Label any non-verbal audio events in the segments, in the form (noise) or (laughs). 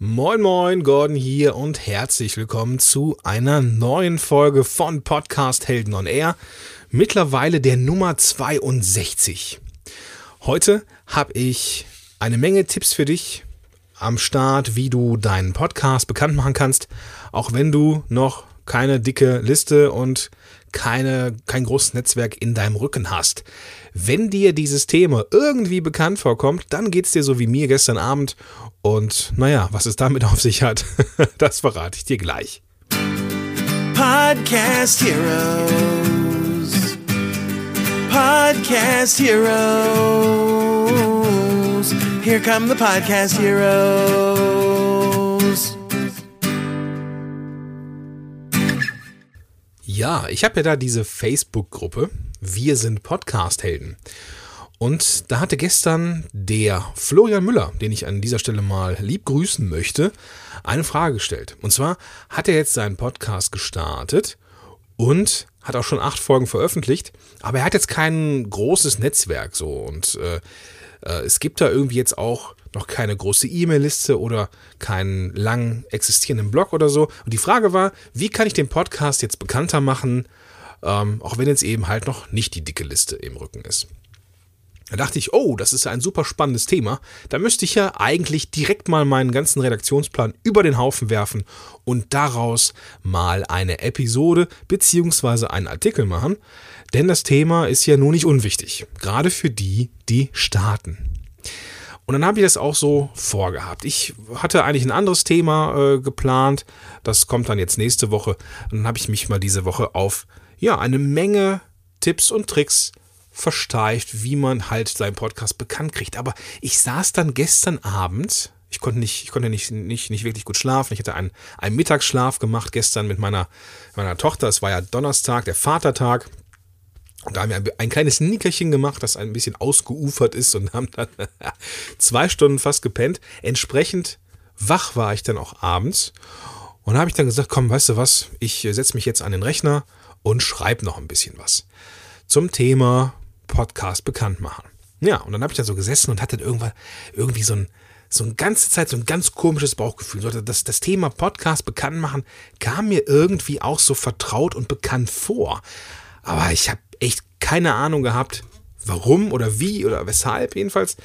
Moin Moin, Gordon hier und herzlich willkommen zu einer neuen Folge von Podcast Helden on Air. Mittlerweile der Nummer 62. Heute habe ich eine Menge Tipps für dich am Start, wie du deinen Podcast bekannt machen kannst, auch wenn du noch keine dicke Liste und keine, kein großes Netzwerk in deinem Rücken hast. Wenn dir dieses Thema irgendwie bekannt vorkommt, dann geht es dir so wie mir gestern Abend. Und naja, was es damit auf sich hat, (laughs) das verrate ich dir gleich. Podcast Heroes. Podcast Heroes. Here come the Podcast Heroes. Ja, ich habe ja da diese Facebook-Gruppe. Wir sind Podcast-Helden. Und da hatte gestern der Florian Müller, den ich an dieser Stelle mal lieb grüßen möchte, eine Frage gestellt. Und zwar hat er jetzt seinen Podcast gestartet und hat auch schon acht Folgen veröffentlicht, aber er hat jetzt kein großes Netzwerk so und äh, äh, es gibt da irgendwie jetzt auch noch keine große E-Mail-Liste oder keinen lang existierenden Blog oder so. Und die Frage war, wie kann ich den Podcast jetzt bekannter machen, ähm, auch wenn jetzt eben halt noch nicht die dicke Liste im Rücken ist. Da dachte ich, oh, das ist ein super spannendes Thema. Da müsste ich ja eigentlich direkt mal meinen ganzen Redaktionsplan über den Haufen werfen und daraus mal eine Episode bzw. einen Artikel machen. Denn das Thema ist ja nun nicht unwichtig, gerade für die, die starten. Und dann habe ich das auch so vorgehabt. Ich hatte eigentlich ein anderes Thema äh, geplant. Das kommt dann jetzt nächste Woche. Und dann habe ich mich mal diese Woche auf ja, eine Menge Tipps und Tricks versteift, wie man halt seinen Podcast bekannt kriegt. Aber ich saß dann gestern Abend, ich konnte nicht, ich konnte nicht, nicht, nicht wirklich gut schlafen. Ich hatte einen, einen Mittagsschlaf gemacht gestern mit meiner, meiner Tochter. Es war ja Donnerstag, der Vatertag. Da haben wir ein, ein kleines Nickerchen gemacht, das ein bisschen ausgeufert ist und haben dann (laughs) zwei Stunden fast gepennt. Entsprechend wach war ich dann auch abends. Und habe ich dann gesagt, komm, weißt du was, ich setze mich jetzt an den Rechner und schreibe noch ein bisschen was zum Thema Podcast bekannt machen. Ja, und dann habe ich da so gesessen und hatte irgendwann irgendwie so ein, so eine ganze Zeit so ein ganz komisches Bauchgefühl. Das, das Thema Podcast bekannt machen kam mir irgendwie auch so vertraut und bekannt vor. Aber ich habe echt keine Ahnung gehabt, warum oder wie oder weshalb. Jedenfalls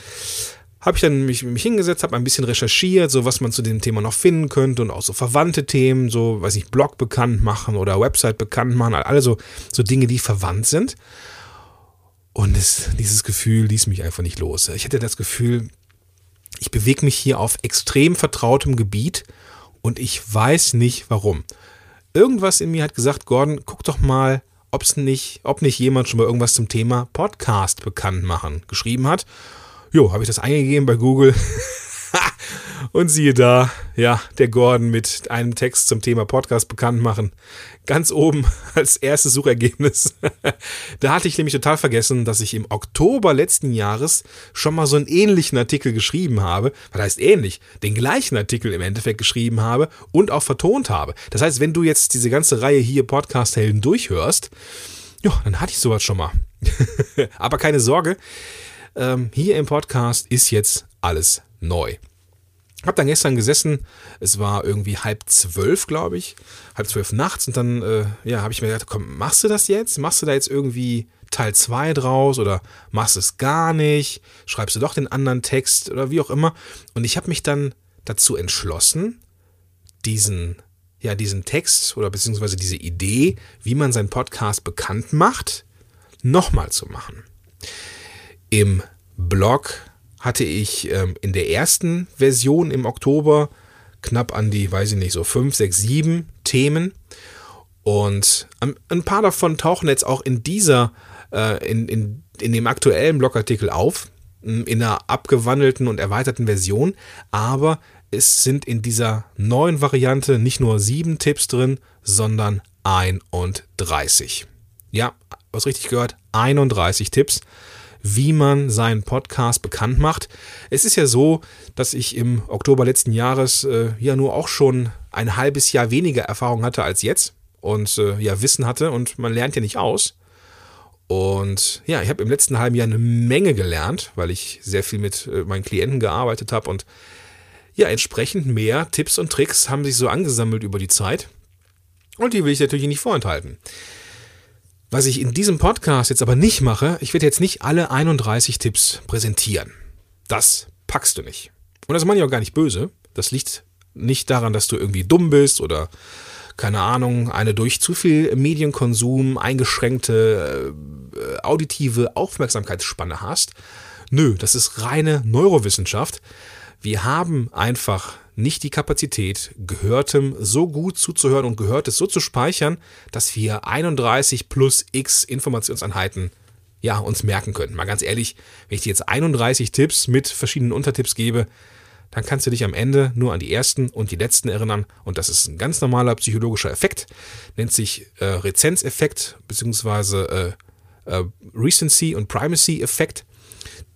habe ich dann mich, mich hingesetzt, habe ein bisschen recherchiert, so was man zu dem Thema noch finden könnte und auch so verwandte Themen, so, weiß ich, Blog bekannt machen oder Website bekannt machen, also so Dinge, die verwandt sind. Und es, dieses Gefühl ließ mich einfach nicht los. Ich hatte das Gefühl, ich bewege mich hier auf extrem vertrautem Gebiet und ich weiß nicht warum. Irgendwas in mir hat gesagt, Gordon, guck doch mal, ob's nicht, ob nicht jemand schon mal irgendwas zum Thema Podcast bekannt machen geschrieben hat. Jo, habe ich das eingegeben bei Google. (laughs) Und siehe da, ja, der Gordon mit einem Text zum Thema Podcast bekannt machen. Ganz oben (laughs) als erstes Suchergebnis. (laughs) da hatte ich nämlich total vergessen, dass ich im Oktober letzten Jahres schon mal so einen ähnlichen Artikel geschrieben habe. Was heißt ähnlich? Den gleichen Artikel im Endeffekt geschrieben habe und auch vertont habe. Das heißt, wenn du jetzt diese ganze Reihe hier Podcast-Helden durchhörst, ja, dann hatte ich sowas schon mal. (laughs) Aber keine Sorge, ähm, hier im Podcast ist jetzt alles neu. Hab dann gestern gesessen, es war irgendwie halb zwölf, glaube ich, halb zwölf nachts und dann, äh, ja, habe ich mir gedacht, komm, machst du das jetzt? Machst du da jetzt irgendwie Teil 2 draus oder machst es gar nicht? Schreibst du doch den anderen Text oder wie auch immer? Und ich habe mich dann dazu entschlossen, diesen, ja, diesen Text oder beziehungsweise diese Idee, wie man seinen Podcast bekannt macht, nochmal zu machen. Im Blog hatte ich ähm, in der ersten Version im Oktober knapp an die, weiß ich nicht, so fünf, sechs, sieben Themen. Und ein paar davon tauchen jetzt auch in dieser, äh, in, in, in dem aktuellen Blogartikel auf, in einer abgewandelten und erweiterten Version. Aber es sind in dieser neuen Variante nicht nur sieben Tipps drin, sondern 31. Ja, was richtig gehört, 31 Tipps wie man seinen Podcast bekannt macht. Es ist ja so, dass ich im Oktober letzten Jahres äh, ja nur auch schon ein halbes Jahr weniger Erfahrung hatte als jetzt und äh, ja Wissen hatte und man lernt ja nicht aus. Und ja, ich habe im letzten halben Jahr eine Menge gelernt, weil ich sehr viel mit äh, meinen Klienten gearbeitet habe und ja, entsprechend mehr Tipps und Tricks haben sich so angesammelt über die Zeit. Und die will ich natürlich nicht vorenthalten. Was ich in diesem Podcast jetzt aber nicht mache, ich werde jetzt nicht alle 31 Tipps präsentieren. Das packst du nicht. Und das meine ich auch gar nicht böse. Das liegt nicht daran, dass du irgendwie dumm bist oder keine Ahnung, eine durch zu viel Medienkonsum eingeschränkte äh, auditive Aufmerksamkeitsspanne hast. Nö, das ist reine Neurowissenschaft. Wir haben einfach nicht die Kapazität, Gehörtem so gut zuzuhören und Gehörtes so zu speichern, dass wir 31 plus x Informationseinheiten ja, uns merken können. Mal ganz ehrlich, wenn ich dir jetzt 31 Tipps mit verschiedenen Untertipps gebe, dann kannst du dich am Ende nur an die ersten und die letzten erinnern. Und das ist ein ganz normaler psychologischer Effekt, nennt sich äh, Rezenzeffekt beziehungsweise äh, äh, Recency und Primacy-Effekt,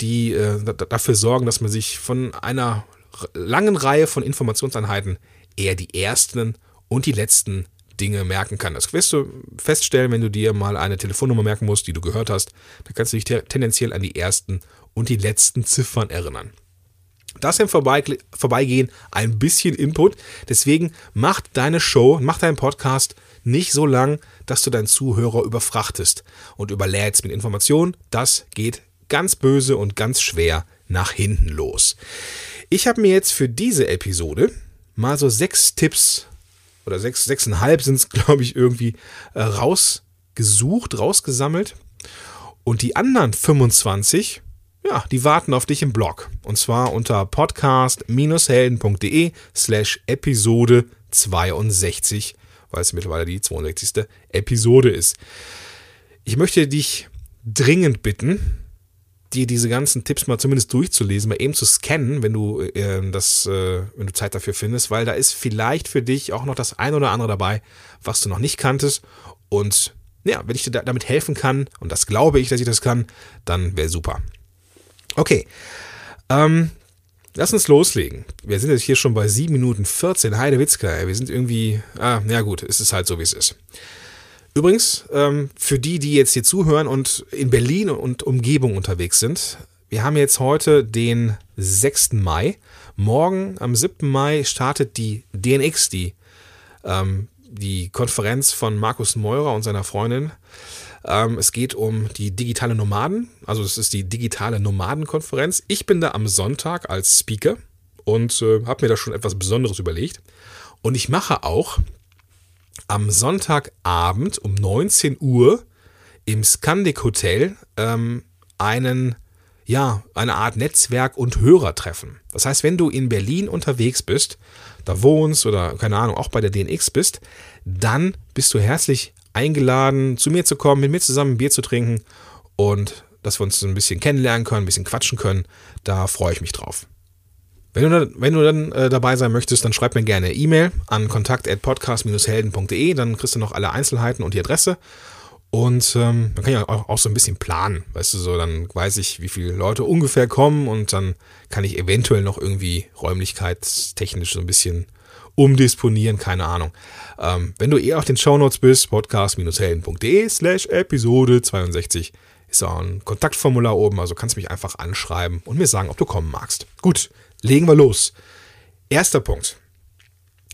die äh, dafür sorgen, dass man sich von einer langen Reihe von Informationseinheiten eher die ersten und die letzten Dinge merken kann. Das wirst du feststellen, wenn du dir mal eine Telefonnummer merken musst, die du gehört hast. Da kannst du dich tendenziell an die ersten und die letzten Ziffern erinnern. Das im Vorbeigehen ein bisschen Input. Deswegen macht deine Show, mach deinen Podcast nicht so lang, dass du deinen Zuhörer überfrachtest und überlädst mit Informationen. Das geht ganz böse und ganz schwer nach hinten los. Ich habe mir jetzt für diese Episode mal so sechs Tipps oder sechs, sechseinhalb sind es, (laughs) glaube ich, irgendwie äh, rausgesucht, rausgesammelt. Und die anderen 25, ja, die warten auf dich im Blog. Und zwar unter podcast-helden.de slash Episode 62, weil es mittlerweile die 62. Episode ist. Ich möchte dich dringend bitten, dir diese ganzen Tipps mal zumindest durchzulesen, mal eben zu scannen, wenn du äh, das, äh, wenn du Zeit dafür findest, weil da ist vielleicht für dich auch noch das ein oder andere dabei, was du noch nicht kanntest. Und ja, wenn ich dir damit helfen kann, und das glaube ich, dass ich das kann, dann wäre super. Okay. Ähm, lass uns loslegen. Wir sind jetzt hier schon bei 7 Minuten 14. Heide Witzka, wir sind irgendwie. Ah, ja gut, es ist halt so, wie es ist. Übrigens, ähm, für die, die jetzt hier zuhören und in Berlin und Umgebung unterwegs sind, wir haben jetzt heute den 6. Mai. Morgen, am 7. Mai, startet die DNX, die, ähm, die Konferenz von Markus Meurer und seiner Freundin. Ähm, es geht um die digitale Nomaden, also es ist die digitale Nomadenkonferenz. Ich bin da am Sonntag als Speaker und äh, habe mir da schon etwas Besonderes überlegt. Und ich mache auch am Sonntagabend um 19 Uhr im Scandic Hotel ähm, einen, ja, eine Art Netzwerk- und Hörertreffen. Das heißt, wenn du in Berlin unterwegs bist, da wohnst oder keine Ahnung, auch bei der DNX bist, dann bist du herzlich eingeladen, zu mir zu kommen, mit mir zusammen ein Bier zu trinken und dass wir uns ein bisschen kennenlernen können, ein bisschen quatschen können. Da freue ich mich drauf. Wenn du, wenn du dann äh, dabei sein möchtest, dann schreib mir gerne E-Mail an kontakt.podcast-helden.de, dann kriegst du noch alle Einzelheiten und die Adresse. Und ähm, dann kann ich auch, auch so ein bisschen planen, weißt du, so dann weiß ich, wie viele Leute ungefähr kommen und dann kann ich eventuell noch irgendwie räumlichkeitstechnisch so ein bisschen umdisponieren, keine Ahnung. Ähm, wenn du eher auf den Shownotes bist, podcast-helden.de slash Episode 62 ist auch ein Kontaktformular oben, also kannst du mich einfach anschreiben und mir sagen, ob du kommen magst. Gut, legen wir los. Erster Punkt,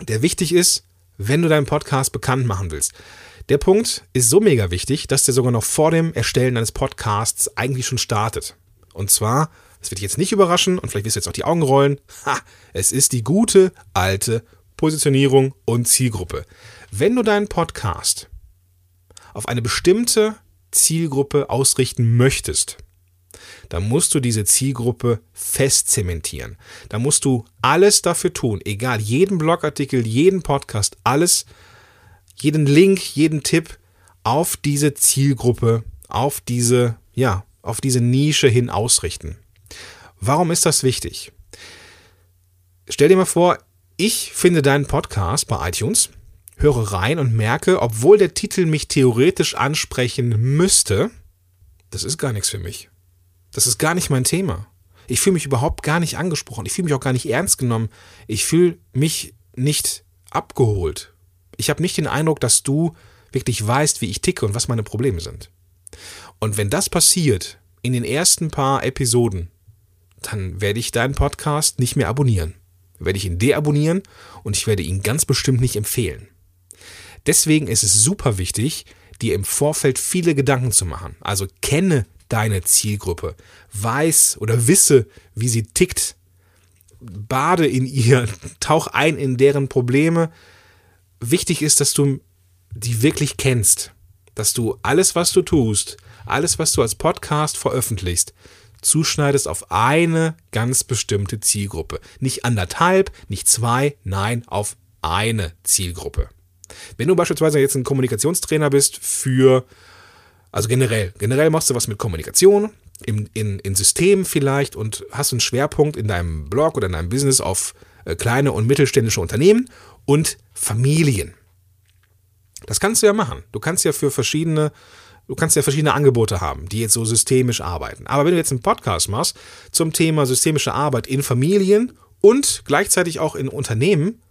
der wichtig ist, wenn du deinen Podcast bekannt machen willst. Der Punkt ist so mega wichtig, dass der sogar noch vor dem Erstellen deines Podcasts eigentlich schon startet. Und zwar, das wird dich jetzt nicht überraschen und vielleicht wirst du jetzt auch die Augen rollen, ha, es ist die gute alte Positionierung und Zielgruppe. Wenn du deinen Podcast auf eine bestimmte Zielgruppe ausrichten möchtest, dann musst du diese Zielgruppe fest zementieren. Da musst du alles dafür tun, egal, jeden Blogartikel, jeden Podcast, alles, jeden Link, jeden Tipp auf diese Zielgruppe, auf diese, ja, auf diese Nische hin ausrichten. Warum ist das wichtig? Stell dir mal vor, ich finde deinen Podcast bei iTunes, höre rein und merke, obwohl der Titel mich theoretisch ansprechen müsste, das ist gar nichts für mich. Das ist gar nicht mein Thema. Ich fühle mich überhaupt gar nicht angesprochen. Ich fühle mich auch gar nicht ernst genommen. Ich fühle mich nicht abgeholt. Ich habe nicht den Eindruck, dass du wirklich weißt, wie ich ticke und was meine Probleme sind. Und wenn das passiert in den ersten paar Episoden, dann werde ich deinen Podcast nicht mehr abonnieren. werde ich ihn deabonnieren und ich werde ihn ganz bestimmt nicht empfehlen. Deswegen ist es super wichtig, dir im Vorfeld viele Gedanken zu machen. Also kenne deine Zielgruppe, weiß oder wisse, wie sie tickt, bade in ihr, (laughs) tauch ein in deren Probleme. Wichtig ist, dass du die wirklich kennst, dass du alles, was du tust, alles, was du als Podcast veröffentlichst, zuschneidest auf eine ganz bestimmte Zielgruppe. Nicht anderthalb, nicht zwei, nein, auf eine Zielgruppe. Wenn du beispielsweise jetzt ein Kommunikationstrainer bist für, also generell, generell machst du was mit Kommunikation, in, in, in Systemen vielleicht und hast einen Schwerpunkt in deinem Blog oder in deinem Business auf äh, kleine und mittelständische Unternehmen und Familien. Das kannst du ja machen. Du kannst ja für verschiedene, du kannst ja verschiedene Angebote haben, die jetzt so systemisch arbeiten. Aber wenn du jetzt einen Podcast machst zum Thema systemische Arbeit in Familien und gleichzeitig auch in Unternehmen,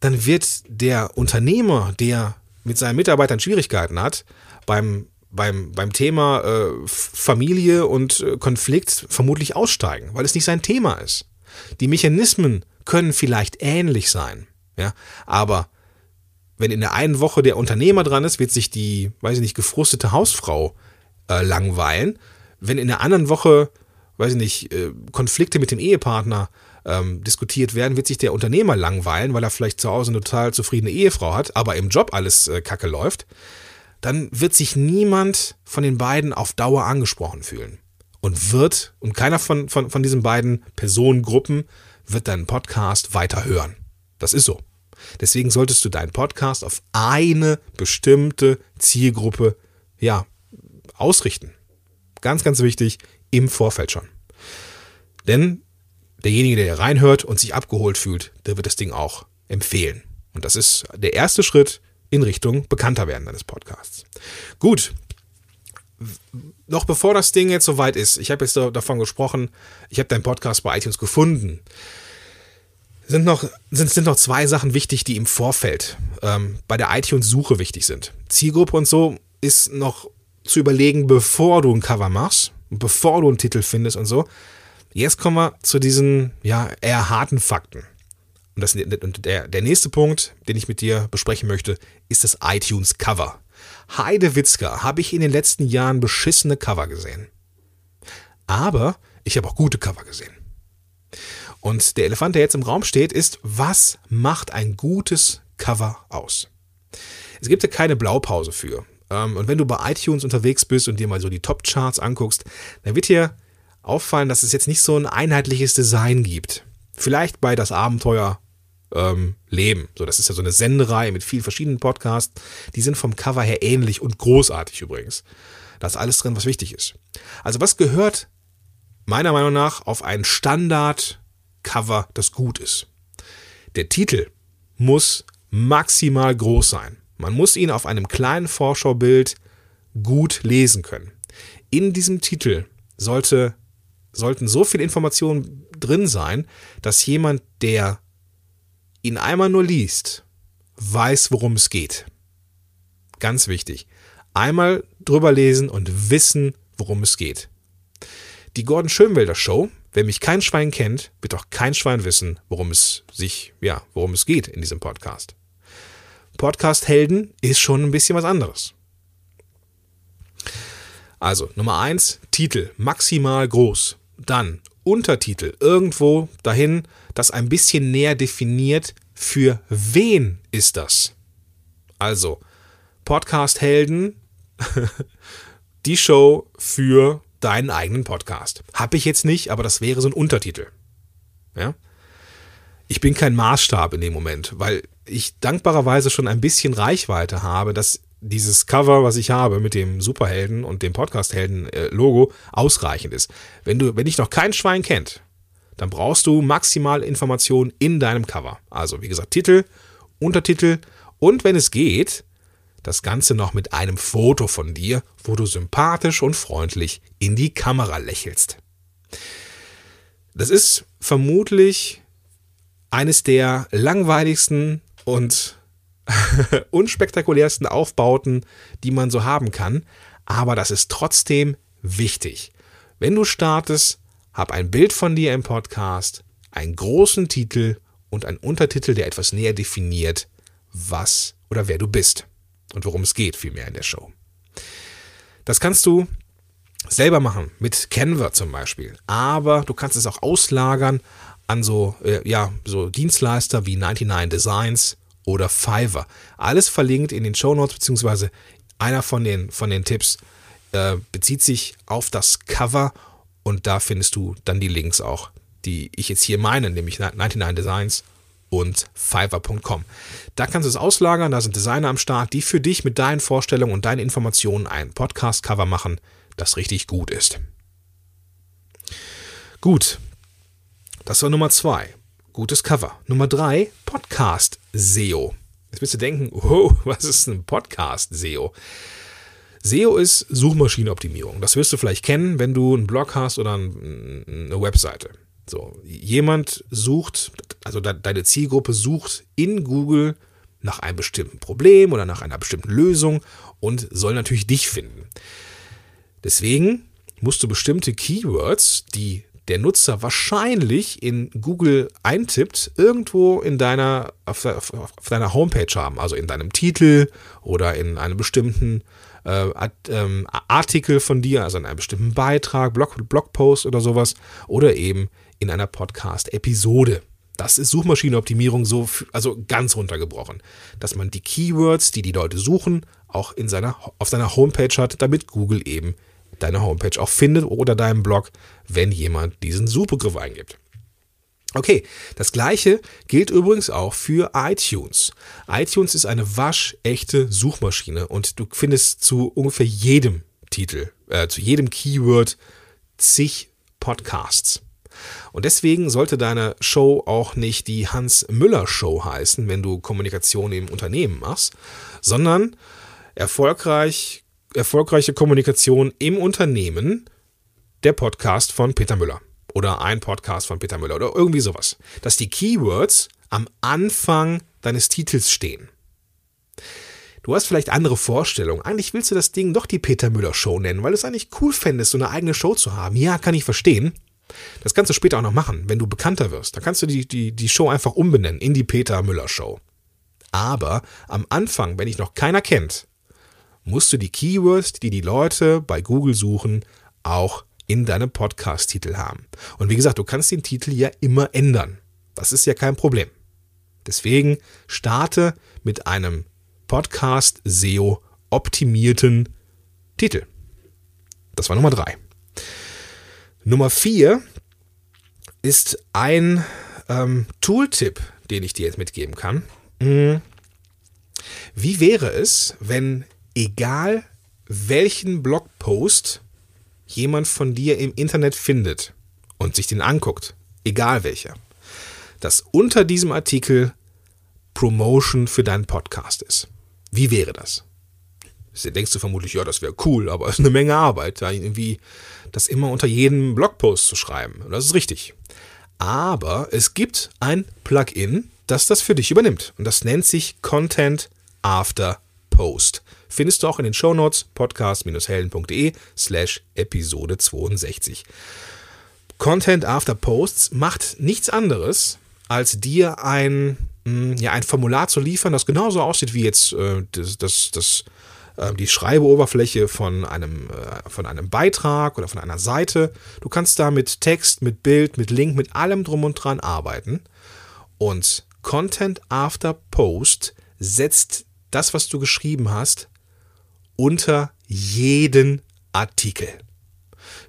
dann wird der Unternehmer, der mit seinen Mitarbeitern Schwierigkeiten hat, beim, beim, beim Thema äh, Familie und äh, Konflikt vermutlich aussteigen, weil es nicht sein Thema ist. Die Mechanismen können vielleicht ähnlich sein, ja, aber wenn in der einen Woche der Unternehmer dran ist, wird sich die, weiß ich nicht, gefrustete Hausfrau äh, langweilen. Wenn in der anderen Woche, weiß ich nicht, äh, Konflikte mit dem Ehepartner ähm, diskutiert werden, wird sich der Unternehmer langweilen, weil er vielleicht zu Hause eine total zufriedene Ehefrau hat, aber im Job alles äh, kacke läuft. Dann wird sich niemand von den beiden auf Dauer angesprochen fühlen. Und wird, und keiner von, von, von diesen beiden Personengruppen wird deinen Podcast weiter hören. Das ist so. Deswegen solltest du deinen Podcast auf eine bestimmte Zielgruppe ja, ausrichten. Ganz, ganz wichtig, im Vorfeld schon. Denn derjenige, der reinhört und sich abgeholt fühlt, der wird das Ding auch empfehlen. Und das ist der erste Schritt in Richtung bekannter werden deines Podcasts. Gut. Noch bevor das Ding jetzt soweit ist, ich habe jetzt davon gesprochen, ich habe deinen Podcast bei iTunes gefunden sind noch, sind, sind noch zwei Sachen wichtig, die im Vorfeld ähm, bei der iTunes-Suche wichtig sind. Zielgruppe und so ist noch zu überlegen, bevor du ein Cover machst, bevor du einen Titel findest und so. Jetzt kommen wir zu diesen ja, eher harten Fakten. Und, das, und der, der nächste Punkt, den ich mit dir besprechen möchte, ist das iTunes-Cover. Heide Witzka habe ich in den letzten Jahren beschissene Cover gesehen. Aber ich habe auch gute Cover gesehen. Und der Elefant, der jetzt im Raum steht, ist, was macht ein gutes Cover aus? Es gibt ja keine Blaupause für. Ähm, und wenn du bei iTunes unterwegs bist und dir mal so die Top-Charts anguckst, dann wird dir auffallen, dass es jetzt nicht so ein einheitliches Design gibt. Vielleicht bei das Abenteuer ähm, Leben. So, das ist ja so eine Sendereihe mit vielen verschiedenen Podcasts. Die sind vom Cover her ähnlich und großartig übrigens. Da ist alles drin, was wichtig ist. Also was gehört meiner Meinung nach auf einen Standard Cover, das gut ist. Der Titel muss maximal groß sein. Man muss ihn auf einem kleinen Vorschaubild gut lesen können. In diesem Titel sollte, sollten so viele Informationen drin sein, dass jemand, der ihn einmal nur liest, weiß, worum es geht. Ganz wichtig. Einmal drüber lesen und wissen, worum es geht. Die Gordon Schönwelder Show Wer mich kein Schwein kennt, wird auch kein Schwein wissen, worum es sich, ja, worum es geht in diesem Podcast. Podcast-Helden ist schon ein bisschen was anderes. Also, Nummer eins, Titel, maximal groß. Dann Untertitel, irgendwo dahin, das ein bisschen näher definiert, für wen ist das? Also, Podcast-Helden, (laughs) die Show für deinen eigenen Podcast. Habe ich jetzt nicht, aber das wäre so ein Untertitel. Ja? Ich bin kein Maßstab in dem Moment, weil ich dankbarerweise schon ein bisschen Reichweite habe, dass dieses Cover, was ich habe mit dem Superhelden und dem Podcasthelden-Logo ausreichend ist. Wenn du, wenn dich noch kein Schwein kennt, dann brauchst du maximal Informationen in deinem Cover. Also, wie gesagt, Titel, Untertitel und wenn es geht, das Ganze noch mit einem Foto von dir, wo du sympathisch und freundlich in die Kamera lächelst. Das ist vermutlich eines der langweiligsten und (laughs) unspektakulärsten Aufbauten, die man so haben kann, aber das ist trotzdem wichtig. Wenn du startest, hab ein Bild von dir im Podcast, einen großen Titel und einen Untertitel, der etwas näher definiert, was oder wer du bist und worum es geht, vielmehr in der Show. Das kannst du selber machen, mit Canva zum Beispiel. Aber du kannst es auch auslagern an so, äh, ja, so Dienstleister wie 99 Designs oder Fiverr. Alles verlinkt in den Show Notes, beziehungsweise einer von den, von den Tipps äh, bezieht sich auf das Cover und da findest du dann die Links auch, die ich jetzt hier meine, nämlich 99 Designs und Fiverr.com. Da kannst du es auslagern, da sind Designer am Start, die für dich mit deinen Vorstellungen und deinen Informationen ein Podcast-Cover machen, das richtig gut ist. Gut, das war Nummer zwei. Gutes Cover. Nummer drei, Podcast SEO. Jetzt wirst du denken, (laughs) oh, was ist ein Podcast SEO? SEO ist Suchmaschinenoptimierung. Das wirst du vielleicht kennen, wenn du einen Blog hast oder eine Webseite. So, jemand sucht, also deine Zielgruppe sucht in Google nach einem bestimmten Problem oder nach einer bestimmten Lösung und soll natürlich dich finden. Deswegen musst du bestimmte Keywords, die der Nutzer wahrscheinlich in Google eintippt, irgendwo in deiner, auf, auf, auf deiner Homepage haben, also in deinem Titel oder in einem bestimmten äh, ähm, Artikel von dir, also in einem bestimmten Beitrag, Blog, Blogpost oder sowas, oder eben in einer Podcast-Episode. Das ist Suchmaschinenoptimierung so, also ganz runtergebrochen, dass man die Keywords, die die Leute suchen, auch in seiner, auf seiner Homepage hat, damit Google eben deine Homepage auch findet oder deinen Blog, wenn jemand diesen Suchbegriff eingibt. Okay, das gleiche gilt übrigens auch für iTunes. iTunes ist eine waschechte Suchmaschine und du findest zu ungefähr jedem Titel, äh, zu jedem Keyword zig Podcasts. Und deswegen sollte deine Show auch nicht die Hans Müller Show heißen, wenn du Kommunikation im Unternehmen machst, sondern erfolgreich, erfolgreiche Kommunikation im Unternehmen, der Podcast von Peter Müller oder ein Podcast von Peter Müller oder irgendwie sowas. Dass die Keywords am Anfang deines Titels stehen. Du hast vielleicht andere Vorstellungen. Eigentlich willst du das Ding doch die Peter Müller Show nennen, weil du es eigentlich cool fändest, so eine eigene Show zu haben. Ja, kann ich verstehen. Das kannst du später auch noch machen, wenn du bekannter wirst. Da kannst du die, die, die Show einfach umbenennen in die Peter Müller Show. Aber am Anfang, wenn dich noch keiner kennt, musst du die Keywords, die die Leute bei Google suchen, auch in deinem Podcast-Titel haben. Und wie gesagt, du kannst den Titel ja immer ändern. Das ist ja kein Problem. Deswegen starte mit einem Podcast SEO optimierten Titel. Das war Nummer drei. Nummer vier ist ein ähm, Tooltip, den ich dir jetzt mitgeben kann. Hm. Wie wäre es, wenn egal welchen Blogpost jemand von dir im Internet findet und sich den anguckt, egal welcher, dass unter diesem Artikel Promotion für deinen Podcast ist? Wie wäre das? Jetzt denkst du vermutlich, ja, das wäre cool, aber es (laughs) ist eine Menge Arbeit, da irgendwie das immer unter jedem Blogpost zu schreiben. Und das ist richtig. Aber es gibt ein Plugin, das das für dich übernimmt. Und das nennt sich Content After Post. Findest du auch in den Shownotes podcast-helden.de slash Episode 62. Content After Posts macht nichts anderes, als dir ein, hm, ja, ein Formular zu liefern, das genauso aussieht wie jetzt äh, das, das, das ähm, die Schreibeoberfläche von einem, äh, von einem Beitrag oder von einer Seite. Du kannst da mit Text, mit Bild, mit Link, mit allem drum und dran arbeiten. Und Content After Post setzt das, was du geschrieben hast, unter jeden Artikel.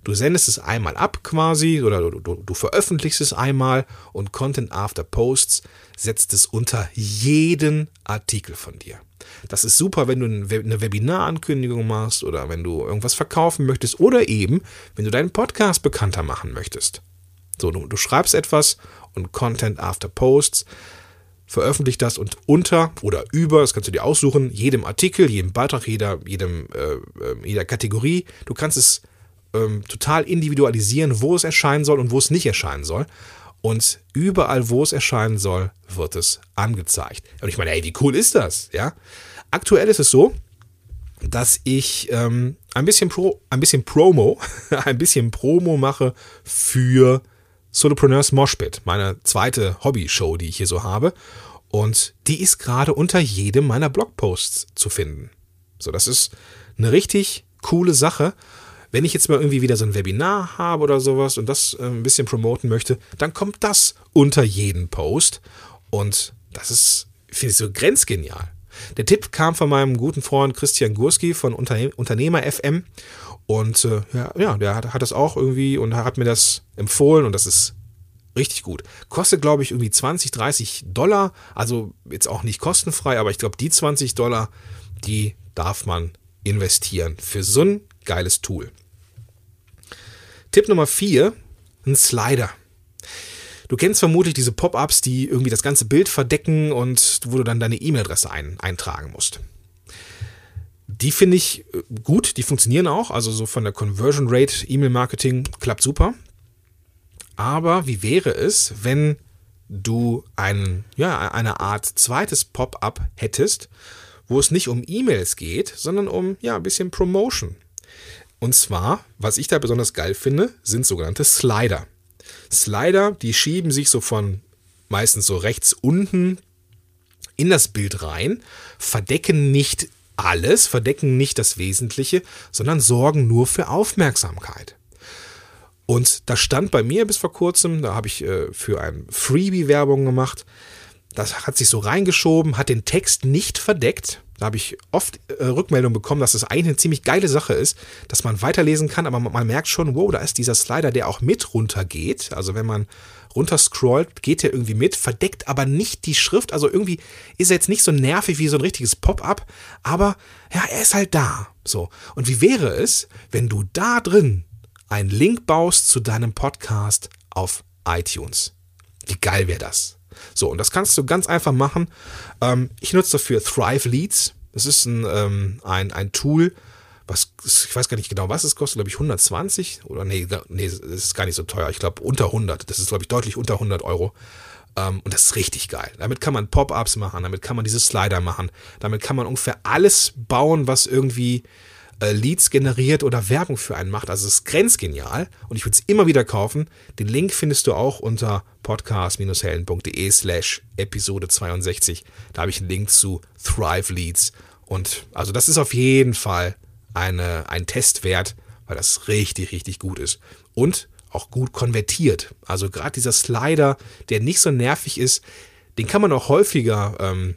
Du sendest es einmal ab quasi oder du, du, du, veröffentlichst es einmal und Content After Posts setzt es unter jeden Artikel von dir. Das ist super, wenn du eine Webinarankündigung machst oder wenn du irgendwas verkaufen möchtest oder eben, wenn du deinen Podcast bekannter machen möchtest. So, du, du schreibst etwas und Content After Posts, veröffentlicht das und unter oder über, das kannst du dir aussuchen, jedem Artikel, jedem Beitrag, jeder, jedem, äh, äh jeder Kategorie. Du kannst es ähm, total individualisieren, wo es erscheinen soll und wo es nicht erscheinen soll. Und überall, wo es erscheinen soll, wird es angezeigt. Und ich meine, ey, wie cool ist das? Ja. Aktuell ist es so, dass ich ähm, ein bisschen Pro, ein bisschen Promo, (laughs) ein bisschen Promo mache für Solopreneurs Moshpit, meine zweite Hobby-Show, die ich hier so habe. Und die ist gerade unter jedem meiner Blogposts zu finden. So, das ist eine richtig coole Sache. Wenn ich jetzt mal irgendwie wieder so ein Webinar habe oder sowas und das äh, ein bisschen promoten möchte, dann kommt das unter jeden Post. Und das ist, finde ich, so grenzgenial. Der Tipp kam von meinem guten Freund Christian Gurski von Unterne Unternehmer FM. Und äh, ja, ja, der hat, hat das auch irgendwie und hat mir das empfohlen und das ist richtig gut. Kostet, glaube ich, irgendwie 20, 30 Dollar. Also jetzt auch nicht kostenfrei, aber ich glaube, die 20 Dollar, die darf man investieren für so ein geiles Tool. Tipp Nummer 4, ein Slider. Du kennst vermutlich diese Pop-ups, die irgendwie das ganze Bild verdecken und wo du dann deine E-Mail-Adresse ein, eintragen musst. Die finde ich äh, gut, die funktionieren auch, also so von der Conversion Rate E-Mail-Marketing klappt super. Aber wie wäre es, wenn du ein, ja, eine Art zweites Pop-up hättest, wo es nicht um E-Mails geht, sondern um ja, ein bisschen Promotion. Und zwar, was ich da besonders geil finde, sind sogenannte Slider. Slider, die schieben sich so von meistens so rechts unten in das Bild rein, verdecken nicht alles, verdecken nicht das Wesentliche, sondern sorgen nur für Aufmerksamkeit. Und das stand bei mir bis vor kurzem, da habe ich äh, für ein Freebie Werbung gemacht. Das hat sich so reingeschoben, hat den Text nicht verdeckt. Da habe ich oft äh, Rückmeldungen bekommen, dass das eigentlich eine ziemlich geile Sache ist, dass man weiterlesen kann, aber man, man, merkt schon, wow, da ist dieser Slider, der auch mit runtergeht. Also wenn man runterscrollt, geht er irgendwie mit, verdeckt aber nicht die Schrift. Also irgendwie ist er jetzt nicht so nervig wie so ein richtiges Pop-up, aber ja, er ist halt da. So. Und wie wäre es, wenn du da drin einen Link baust zu deinem Podcast auf iTunes? Wie geil wäre das? So, und das kannst du ganz einfach machen. Ähm, ich nutze dafür Thrive Leads. Das ist ein, ähm, ein, ein Tool, was, ich weiß gar nicht genau, was es kostet, glaube ich 120 oder nee, nee, das ist gar nicht so teuer. Ich glaube unter 100. Das ist, glaube ich, deutlich unter 100 Euro. Ähm, und das ist richtig geil. Damit kann man Pop-ups machen, damit kann man diese Slider machen, damit kann man ungefähr alles bauen, was irgendwie äh, Leads generiert oder Werbung für einen macht. Also es ist grenzgenial und ich würde es immer wieder kaufen. Den Link findest du auch unter podcast-helden.de slash Episode 62. Da habe ich einen Link zu Thrive Leads. Und also das ist auf jeden Fall eine, ein Testwert, weil das richtig, richtig gut ist. Und auch gut konvertiert. Also gerade dieser Slider, der nicht so nervig ist, den kann man auch häufiger ähm,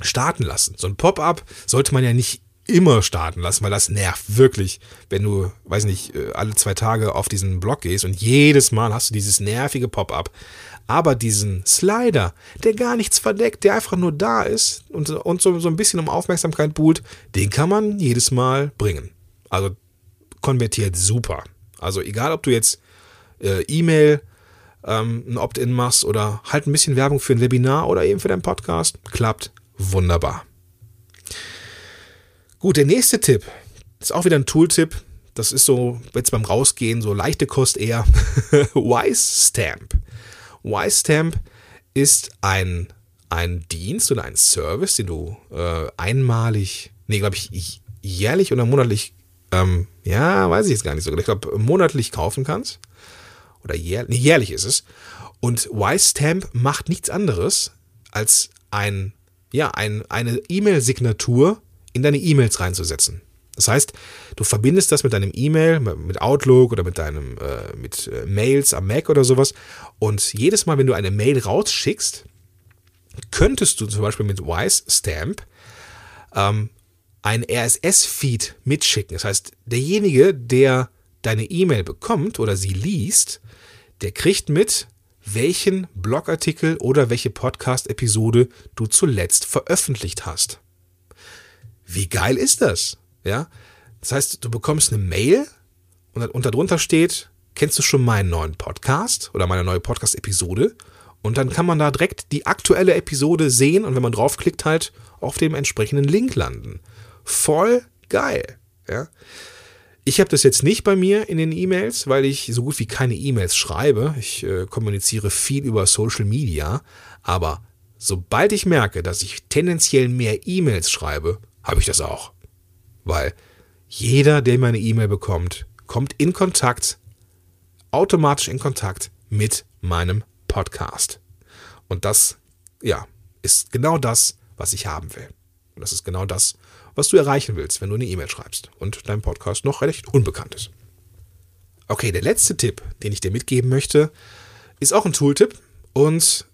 starten lassen. So ein Pop-up sollte man ja nicht immer starten lassen, weil das nervt wirklich, wenn du, weiß nicht, äh, alle zwei Tage auf diesen Blog gehst und jedes Mal hast du dieses nervige Pop-up. Aber diesen Slider, der gar nichts verdeckt, der einfach nur da ist und, und so, so ein bisschen um Aufmerksamkeit buhlt, den kann man jedes Mal bringen. Also konvertiert super. Also egal, ob du jetzt äh, E-Mail, ähm, ein Opt-in machst oder halt ein bisschen Werbung für ein Webinar oder eben für deinen Podcast, klappt wunderbar. Gut, der nächste Tipp ist auch wieder ein Tooltip. Das ist so jetzt beim Rausgehen so leichte Kost eher. (laughs) Wise Stamp. Wise Stamp ist ein, ein Dienst oder ein Service, den du äh, einmalig, nee, glaube ich, jährlich oder monatlich, ähm, ja, weiß ich jetzt gar nicht so. Ich glaube, monatlich kaufen kannst. Oder jährlich, nee, jährlich ist es. Und Wise Stamp macht nichts anderes als ein, ja, ein, eine E-Mail-Signatur in deine E-Mails reinzusetzen. Das heißt, du verbindest das mit deinem E-Mail, mit Outlook oder mit deinem äh, mit äh, Mails am Mac oder sowas. Und jedes Mal, wenn du eine Mail rausschickst, könntest du zum Beispiel mit Wise Stamp ähm, ein RSS-Feed mitschicken. Das heißt, derjenige, der deine E-Mail bekommt oder sie liest, der kriegt mit, welchen Blogartikel oder welche Podcast-Episode du zuletzt veröffentlicht hast. Wie geil ist das? Ja, das heißt, du bekommst eine Mail und, und darunter steht, kennst du schon meinen neuen Podcast oder meine neue Podcast-Episode? Und dann kann man da direkt die aktuelle Episode sehen und wenn man draufklickt, halt auf dem entsprechenden Link landen. Voll geil. Ja. Ich habe das jetzt nicht bei mir in den E-Mails, weil ich so gut wie keine E-Mails schreibe. Ich äh, kommuniziere viel über Social Media, aber sobald ich merke, dass ich tendenziell mehr E-Mails schreibe, habe ich das auch. Weil jeder, der meine E-Mail bekommt, kommt in Kontakt, automatisch in Kontakt mit meinem Podcast. Und das, ja, ist genau das, was ich haben will. Und das ist genau das, was du erreichen willst, wenn du eine E-Mail schreibst und dein Podcast noch recht unbekannt ist. Okay, der letzte Tipp, den ich dir mitgeben möchte, ist auch ein Tooltip und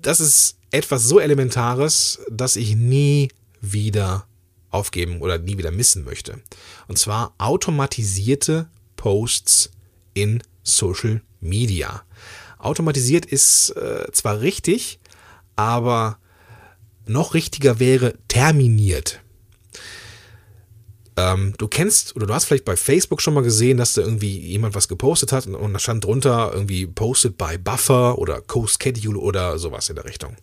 das ist etwas so Elementares, dass ich nie wieder aufgeben oder nie wieder missen möchte. Und zwar automatisierte Posts in Social Media. Automatisiert ist äh, zwar richtig, aber noch richtiger wäre terminiert. Ähm, du kennst oder du hast vielleicht bei Facebook schon mal gesehen, dass da irgendwie jemand was gepostet hat und, und da stand drunter irgendwie posted by Buffer oder Co-Schedule oder sowas in der Richtung.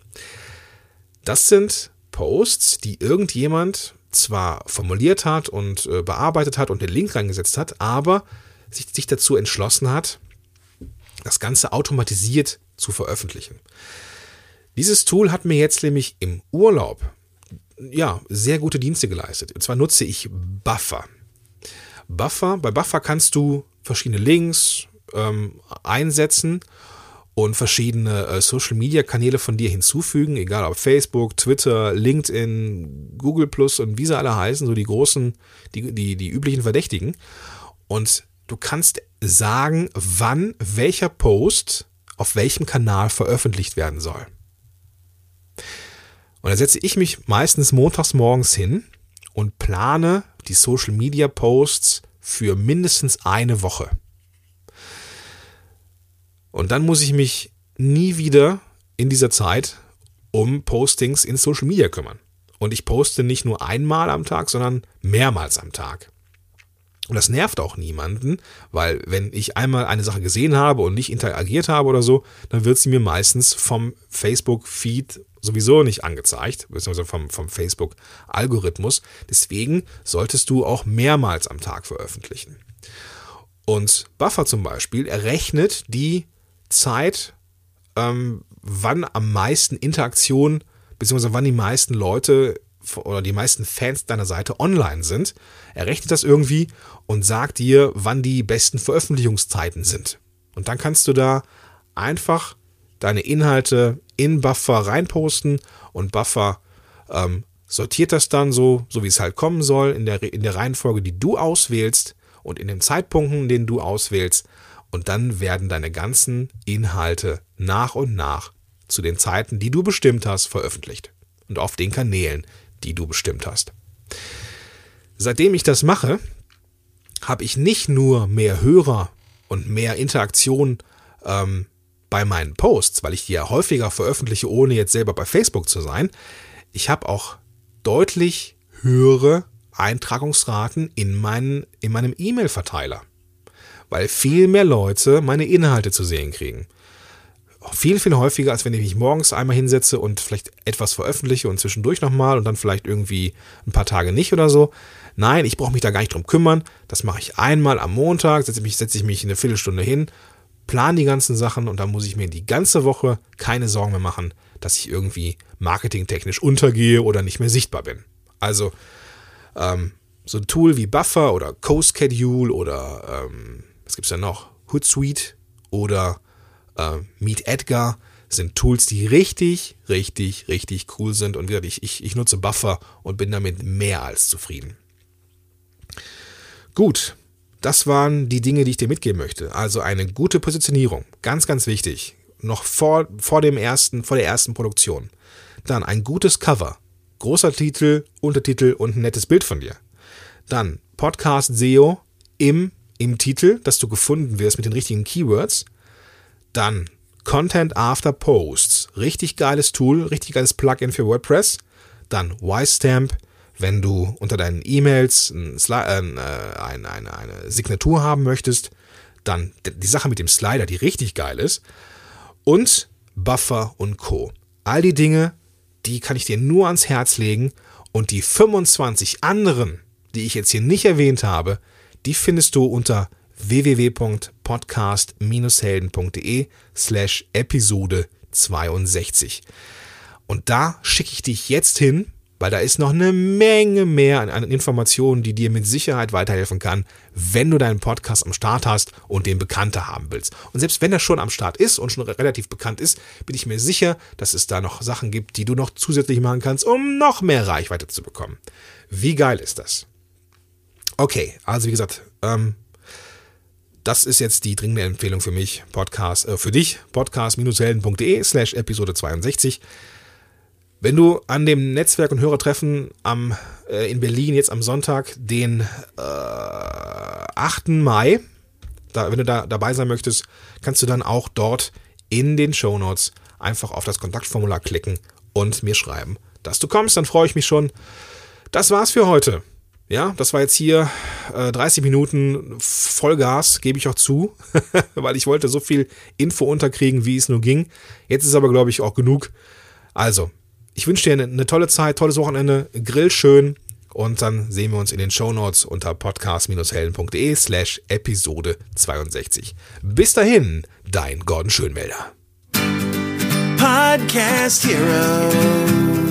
Das sind Posts, die irgendjemand zwar formuliert hat und äh, bearbeitet hat und den Link reingesetzt hat, aber sich, sich dazu entschlossen hat, das Ganze automatisiert zu veröffentlichen. Dieses Tool hat mir jetzt nämlich im Urlaub ja, sehr gute Dienste geleistet. Und zwar nutze ich Buffer. Buffer, bei Buffer kannst du verschiedene Links ähm, einsetzen und verschiedene äh, Social Media Kanäle von dir hinzufügen, egal ob Facebook, Twitter, LinkedIn, Google Plus und wie sie alle heißen, so die großen, die, die, die üblichen Verdächtigen. Und du kannst sagen, wann welcher Post auf welchem Kanal veröffentlicht werden soll. Und da setze ich mich meistens montags morgens hin und plane die Social Media Posts für mindestens eine Woche. Und dann muss ich mich nie wieder in dieser Zeit um Postings in Social Media kümmern. Und ich poste nicht nur einmal am Tag, sondern mehrmals am Tag. Und das nervt auch niemanden, weil wenn ich einmal eine Sache gesehen habe und nicht interagiert habe oder so, dann wird sie mir meistens vom Facebook-Feed sowieso nicht angezeigt, beziehungsweise vom, vom Facebook-Algorithmus. Deswegen solltest du auch mehrmals am Tag veröffentlichen. Und Buffer zum Beispiel errechnet die Zeit, ähm, wann am meisten Interaktion, beziehungsweise wann die meisten Leute oder die meisten Fans deiner Seite online sind, errechnet das irgendwie und sagt dir, wann die besten Veröffentlichungszeiten sind. Und dann kannst du da einfach deine Inhalte in Buffer reinposten und Buffer ähm, sortiert das dann so, so wie es halt kommen soll, in der, in der Reihenfolge, die du auswählst und in den Zeitpunkten, den du auswählst. Und dann werden deine ganzen Inhalte nach und nach zu den Zeiten, die du bestimmt hast, veröffentlicht. Und auf den Kanälen, die du bestimmt hast. Seitdem ich das mache, habe ich nicht nur mehr Hörer und mehr Interaktion ähm, bei meinen Posts, weil ich die ja häufiger veröffentliche, ohne jetzt selber bei Facebook zu sein. Ich habe auch deutlich höhere Eintragungsraten in, meinen, in meinem E-Mail-Verteiler, weil viel mehr Leute meine Inhalte zu sehen kriegen viel, viel häufiger, als wenn ich mich morgens einmal hinsetze und vielleicht etwas veröffentliche und zwischendurch nochmal und dann vielleicht irgendwie ein paar Tage nicht oder so. Nein, ich brauche mich da gar nicht drum kümmern. Das mache ich einmal am Montag, setze mich, setze ich mich eine Viertelstunde hin, plane die ganzen Sachen und dann muss ich mir die ganze Woche keine Sorgen mehr machen, dass ich irgendwie marketingtechnisch untergehe oder nicht mehr sichtbar bin. Also ähm, so ein Tool wie Buffer oder CoSchedule oder ähm, was gibt's da noch? Hootsuite oder äh, Meet Edgar sind Tools, die richtig, richtig, richtig cool sind. Und ich, ich, ich nutze Buffer und bin damit mehr als zufrieden. Gut, das waren die Dinge, die ich dir mitgeben möchte. Also eine gute Positionierung, ganz, ganz wichtig. Noch vor, vor dem ersten, vor der ersten Produktion. Dann ein gutes Cover, großer Titel, Untertitel und ein nettes Bild von dir. Dann Podcast SEO im, im Titel, dass du gefunden wirst mit den richtigen Keywords. Dann Content After Posts. Richtig geiles Tool, richtig geiles Plugin für WordPress. Dann YStamp, wenn du unter deinen E-Mails ein äh, eine, eine, eine Signatur haben möchtest. Dann die Sache mit dem Slider, die richtig geil ist. Und Buffer und Co. All die Dinge, die kann ich dir nur ans Herz legen. Und die 25 anderen, die ich jetzt hier nicht erwähnt habe, die findest du unter www.podcast-helden.de slash Episode 62. Und da schicke ich dich jetzt hin, weil da ist noch eine Menge mehr an, Informationen, die dir mit Sicherheit weiterhelfen kann, wenn du deinen Podcast am Start hast und den bekannter haben willst. Und selbst wenn er schon am Start ist und schon relativ bekannt ist, bin ich mir sicher, dass es da noch Sachen gibt, die du noch zusätzlich machen kannst, um noch mehr Reichweite zu bekommen. Wie geil ist das? Okay, also wie gesagt, ähm, das ist jetzt die dringende Empfehlung für mich, Podcast, äh, für dich, podcast-helden.de slash Episode 62. Wenn du an dem Netzwerk- und Hörertreffen am, äh, in Berlin jetzt am Sonntag, den äh, 8. Mai, da, wenn du da dabei sein möchtest, kannst du dann auch dort in den Show Notes einfach auf das Kontaktformular klicken und mir schreiben, dass du kommst. Dann freue ich mich schon. Das war's für heute. Ja, das war jetzt hier äh, 30 Minuten Vollgas, gebe ich auch zu, (laughs) weil ich wollte so viel Info unterkriegen, wie es nur ging. Jetzt ist aber, glaube ich, auch genug. Also, ich wünsche dir eine, eine, tolle Zeit, tolles Wochenende, grill schön und dann sehen wir uns in den Show Notes unter podcast-helden.de slash Episode 62. Bis dahin, dein Gordon Schönmelder. Podcast Heroes.